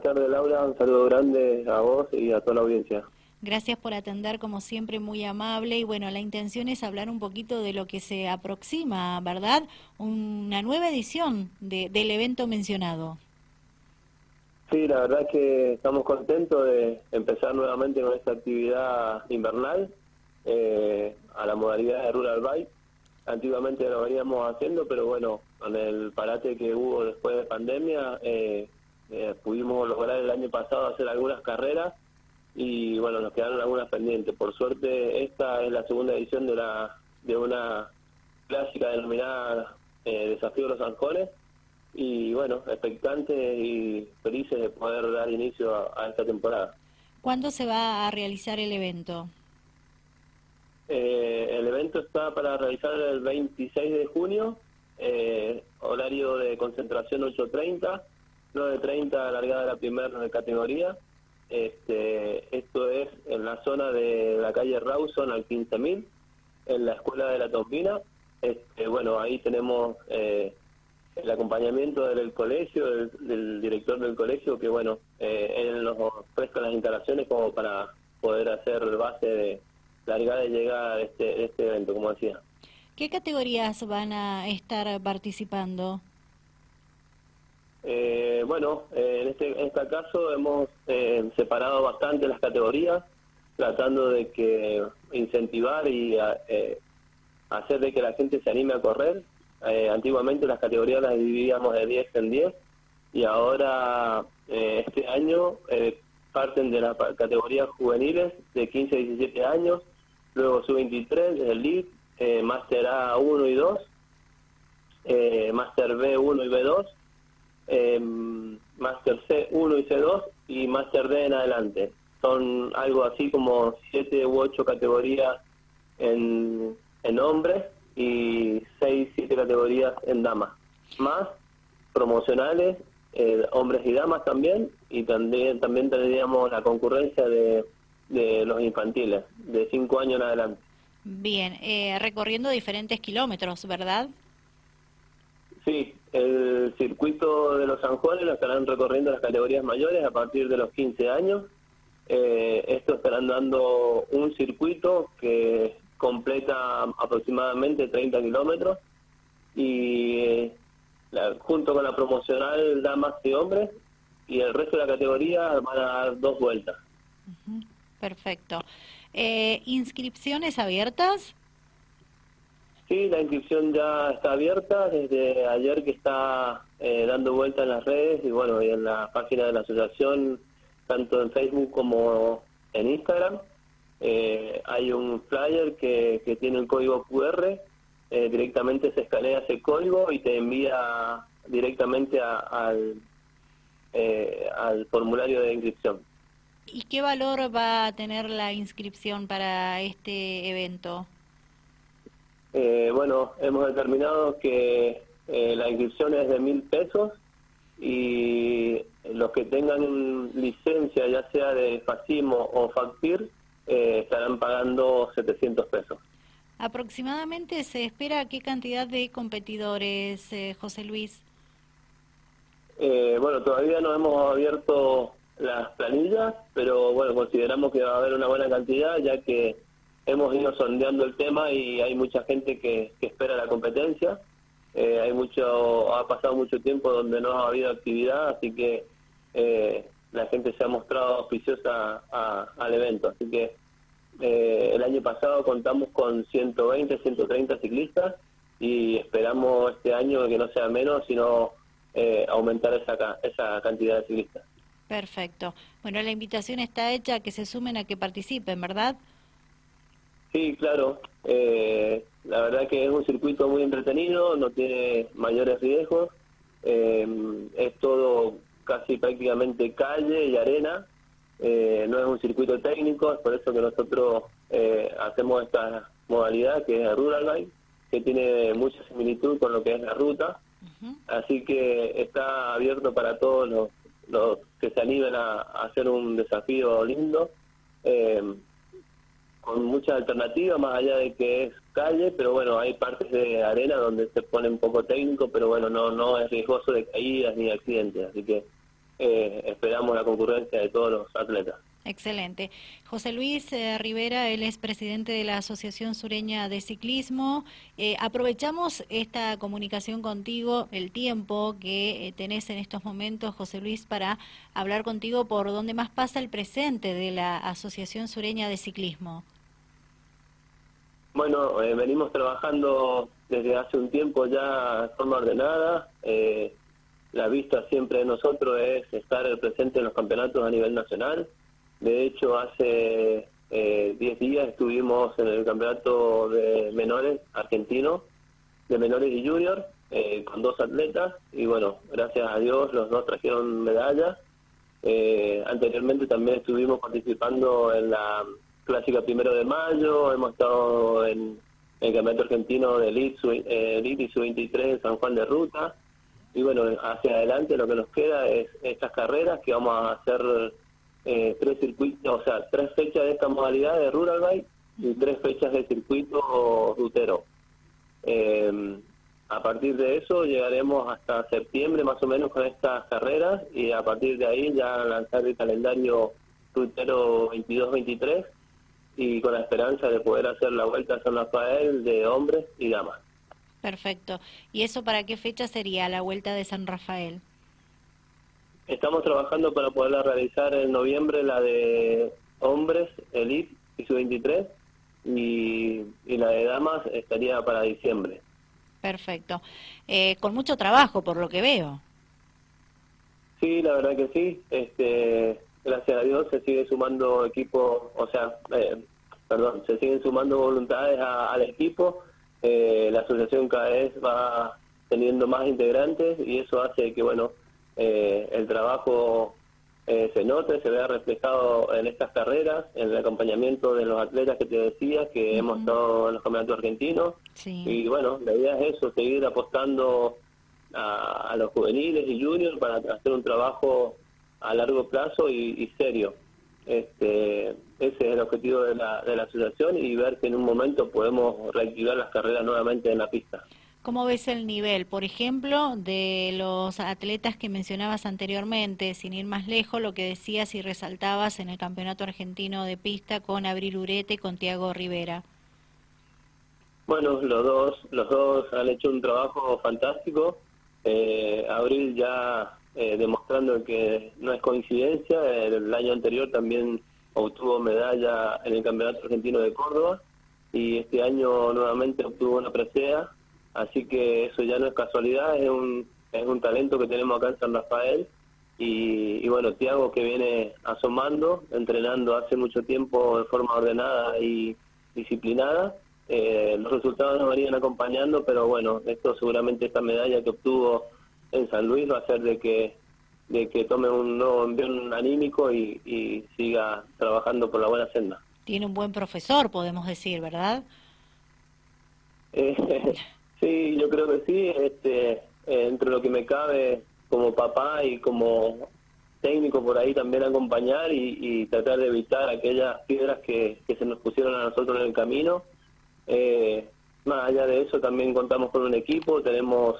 buenas tardes Laura, un saludo grande a vos y a toda la audiencia. Gracias por atender, como siempre, muy amable. Y bueno, la intención es hablar un poquito de lo que se aproxima, ¿verdad? Una nueva edición del evento mencionado. Sí, la verdad que estamos contentos de empezar nuevamente con esta actividad invernal eh, a la modalidad de Rural Bike. Antiguamente lo veníamos haciendo, pero bueno, con el parate que hubo después de pandemia, eh, eh, pudimos lograr el año pasado hacer algunas carreras y bueno, nos quedaron algunas pendientes. Por suerte, esta es la segunda edición de la de una clásica denominada eh, Desafío de los Anjones y bueno, expectantes y felices de poder dar inicio a, esta temporada. ¿Cuándo se va a realizar el evento? Eh, el evento está para realizar el 26 de junio, eh, horario de concentración 8.30, 9.30 alargada la primera categoría este, esto es en la zona de la calle Rawson al 15.000, en la escuela de la Tompina. Este, bueno, ahí tenemos eh, el acompañamiento del, colegio, del, director del colegio, que bueno, eh, él nos presta las instalaciones como para poder hacer base de largada y llegada de este, de este evento, como decía. ¿Qué categorías van a estar participando? Eh, bueno, eh, en, este, en este caso hemos eh, separado bastante las categorías, tratando de que incentivar y hacer de que la gente se anime a correr. antiguamente las categorías las dividíamos de 10 en 10 y ahora este año parten de las categorías juveniles de 15 a 17 años, luego sub-23 desde el LEAD, Master A1 y 2, Master B1 y B2 eh, Master C1 y C2 y Master D en adelante. Son algo así como siete u ocho categorías en, en hombres y seis, siete categorías en damas. Más promocionales, eh, hombres y damas también, y también, también tendríamos la concurrencia de, de los infantiles, de cinco años en adelante. Bien, eh, recorriendo diferentes kilómetros, ¿verdad? Sí, el circuito de los San Juanes lo estarán recorriendo las categorías mayores a partir de los 15 años. Eh, esto estarán dando un circuito que completa aproximadamente 30 kilómetros y eh, junto con la promocional damas y hombres y el resto de la categoría van a dar dos vueltas. Perfecto. Eh, ¿Inscripciones abiertas? Sí, la inscripción ya está abierta desde ayer que está eh, dando vuelta en las redes y bueno, y en la página de la asociación, tanto en Facebook como en Instagram. Eh, hay un flyer que, que tiene el código QR, eh, directamente se escanea ese código y te envía directamente al, al formulario de inscripción. ¿Y qué valor va a tener la inscripción para este evento? Eh, bueno, hemos determinado que eh, la inscripción es de mil pesos y los que tengan licencia, ya sea de FACIMO o FACPIR, eh, estarán pagando 700 pesos. ¿Aproximadamente se espera qué cantidad de competidores, José Luis? bueno, todavía no hemos abierto las planillas, pero bueno, consideramos que va a haber una buena cantidad, ya que hemos ido sondeando el tema y hay mucha gente que, espera la competencia. Eh, hay mucho, ha pasado mucho tiempo donde no ha habido actividad, así que eh, la gente se ha mostrado auspiciosa al evento. Así que eh, el año pasado contamos con 120, 130 ciclistas y esperamos este año que no sea menos, sino aumentar esa, esa cantidad de ciclistas. Perfecto. Bueno, la invitación está hecha a que se sumen a que participen, ¿verdad? Sí, claro. Eh, la verdad que es un circuito muy entretenido, no tiene mayores riesgos. Eh, es todo casi prácticamente calle y arena. Eh, no es un circuito técnico, es por eso que nosotros hacemos esta modalidad que es Rural Bike, que tiene mucha similitud con lo que es la ruta. Así que está abierto para todos los, los que se animen a, hacer un desafío lindo con muchas alternativas, más allá de que es calle, pero bueno, hay partes de arena donde se pone un poco técnico, pero bueno, no no es riesgoso de caídas ni accidentes, así que esperamos la concurrencia de todos los atletas. Excelente. José Luis eh, Rivera, él es presidente de la Asociación Sureña de Ciclismo. Eh, aprovechamos esta comunicación contigo, el tiempo que eh, tenés en estos momentos, José Luis, para hablar contigo por dónde más pasa el presente de la Asociación Sureña de Ciclismo. Bueno, venimos trabajando desde hace un tiempo ya de forma ordenada. la vista siempre de nosotros es estar presente en los campeonatos a nivel nacional de hecho, hace 10 eh, días estuvimos en el campeonato de menores argentino, de menores y juniors, eh, con dos atletas y bueno, gracias a Dios los dos trajeron medallas. Eh, anteriormente también estuvimos participando en la clásica primero de mayo, hemos estado en, el campeonato argentino de Elite, y Sub-23 en San Juan de Ruta. Y bueno, hacia adelante lo que nos queda es estas carreras que vamos a hacer eh, tres circuitos, o sea, tres fechas de esta modalidad de Rural Bike y tres fechas de circuito rutero. Eh, a partir de eso llegaremos hasta septiembre más o menos con estas carreras y a partir de ahí ya lanzar el calendario rutero 22-23 y con la esperanza de poder hacer la vuelta a San Rafael de hombres y damas. Perfecto. ¿Y eso para qué fecha sería la vuelta de San Rafael? Estamos trabajando para poderla realizar en noviembre, la de hombres, Elite y su 23 y, la de damas estaría para diciembre. Perfecto. Eh, con mucho trabajo, por lo que veo. Sí, la verdad que sí. Este, gracias a Dios se sigue sumando equipo, o sea, eh, perdón, se siguen sumando voluntades al equipo. Eh, la asociación cada vez va teniendo más integrantes y eso hace que, bueno, eh, el trabajo eh, se note, se vea reflejado en estas carreras, en el acompañamiento de los atletas que te decía, que hemos estado en los campeonatos argentinos. Y bueno, la idea es eso, seguir apostando a, los juveniles y juniors para hacer un trabajo a largo plazo y, serio. Este, ese es el objetivo de la, de la asociación y ver que en un momento podemos reactivar las carreras nuevamente en la pista. ¿Cómo ves el nivel, por ejemplo, de los atletas que mencionabas anteriormente, sin ir más lejos, lo que decías y resaltabas en el Campeonato Argentino de Pista con Abril Urete y con Tiago Rivera? Bueno, los dos, los dos han hecho un trabajo fantástico. Eh, Abril ya eh, demostrando que no es coincidencia, el año anterior también obtuvo medalla en el Campeonato Argentino de Córdoba y este año nuevamente obtuvo una presea Así que eso ya no es casualidad, es un, es un talento que tenemos acá en San Rafael. Y, bueno, Tiago que viene asomando, entrenando hace mucho tiempo de forma ordenada y disciplinada. Eh, los resultados nos venían acompañando, pero bueno, esto seguramente esta medalla que obtuvo en San Luis va a hacer de que de que tome un nuevo envión anímico y, y siga trabajando por la buena senda. Tiene un buen profesor, podemos decir, ¿verdad? Eh, Sí, yo creo que sí. Este, entre lo que me cabe como papá y como técnico por ahí también acompañar y, tratar de evitar aquellas piedras que, se nos pusieron a nosotros en el camino. Eh, más allá de eso, también contamos con un equipo, tenemos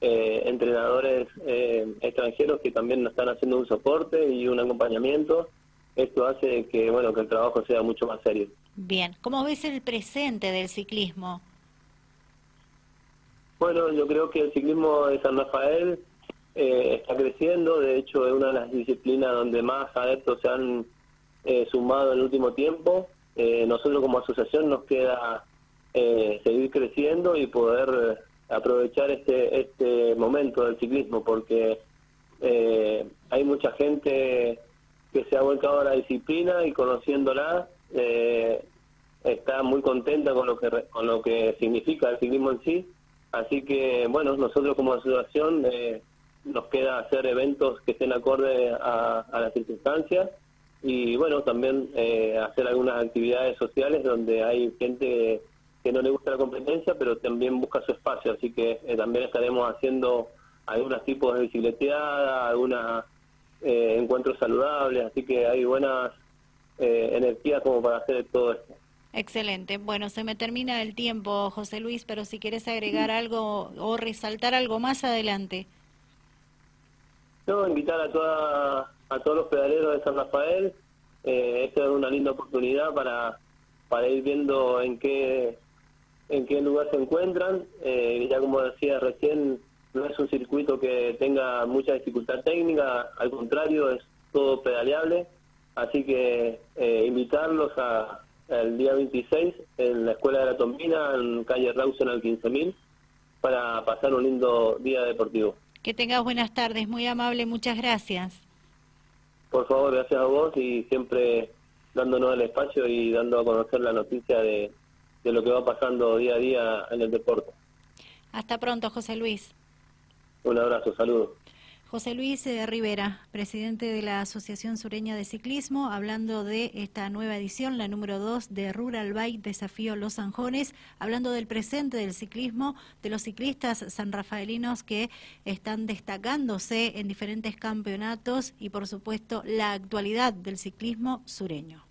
eh, entrenadores eh, extranjeros que también nos están haciendo un soporte y un acompañamiento. Esto hace que bueno que el trabajo sea mucho más serio. Bien, ¿cómo ves el presente del ciclismo? Bueno, yo creo que el ciclismo de San Rafael eh, está creciendo, de hecho es una de las disciplinas donde más adeptos se han eh, sumado en el último tiempo. Eh, nosotros como asociación nos queda seguir creciendo y poder aprovechar este, este momento del ciclismo, porque hay mucha gente que se ha volcado a la disciplina y conociéndola está muy contenta con lo que con lo que significa el ciclismo en sí Así que, bueno, nosotros como asociación eh, nos queda hacer eventos que estén acorde a, las circunstancias y, bueno, también eh, hacer algunas actividades sociales donde hay gente que no le gusta la competencia, pero también busca su espacio. Así que eh, también estaremos haciendo algunos tipos de bicicleteada, algunos encuentros saludables, así que hay buenas energías como para hacer todo esto. Excelente. Bueno, se me termina el tiempo, José Luis, pero si quieres agregar algo o resaltar algo más adelante. No, invitar a toda, a todos los pedaleros de San Rafael. Eh, esta es una linda oportunidad para, para ir viendo en qué en qué lugar se encuentran. Eh, ya como decía recién, no es un circuito que tenga mucha dificultad técnica, al contrario, es todo pedaleable. Así que eh, invitarlos a, el día 26 en la Escuela de la Tombina, en calle Rawson al 15.000, para pasar un lindo día deportivo. Que tengas buenas tardes, muy amable, muchas gracias. Por favor, gracias a vos y siempre dándonos el espacio y dando a conocer la noticia de, de lo que va pasando día a día en el deporte. Hasta pronto, José Luis. Un abrazo, saludos. José Luis eh, Rivera, presidente de la Asociación Sureña de Ciclismo, hablando de esta nueva edición, la número 2 de Rural Bike Desafío Los Anjones, hablando del presente del ciclismo, de los ciclistas sanrafaelinos que están destacándose en diferentes campeonatos y, por supuesto, la actualidad del ciclismo sureño.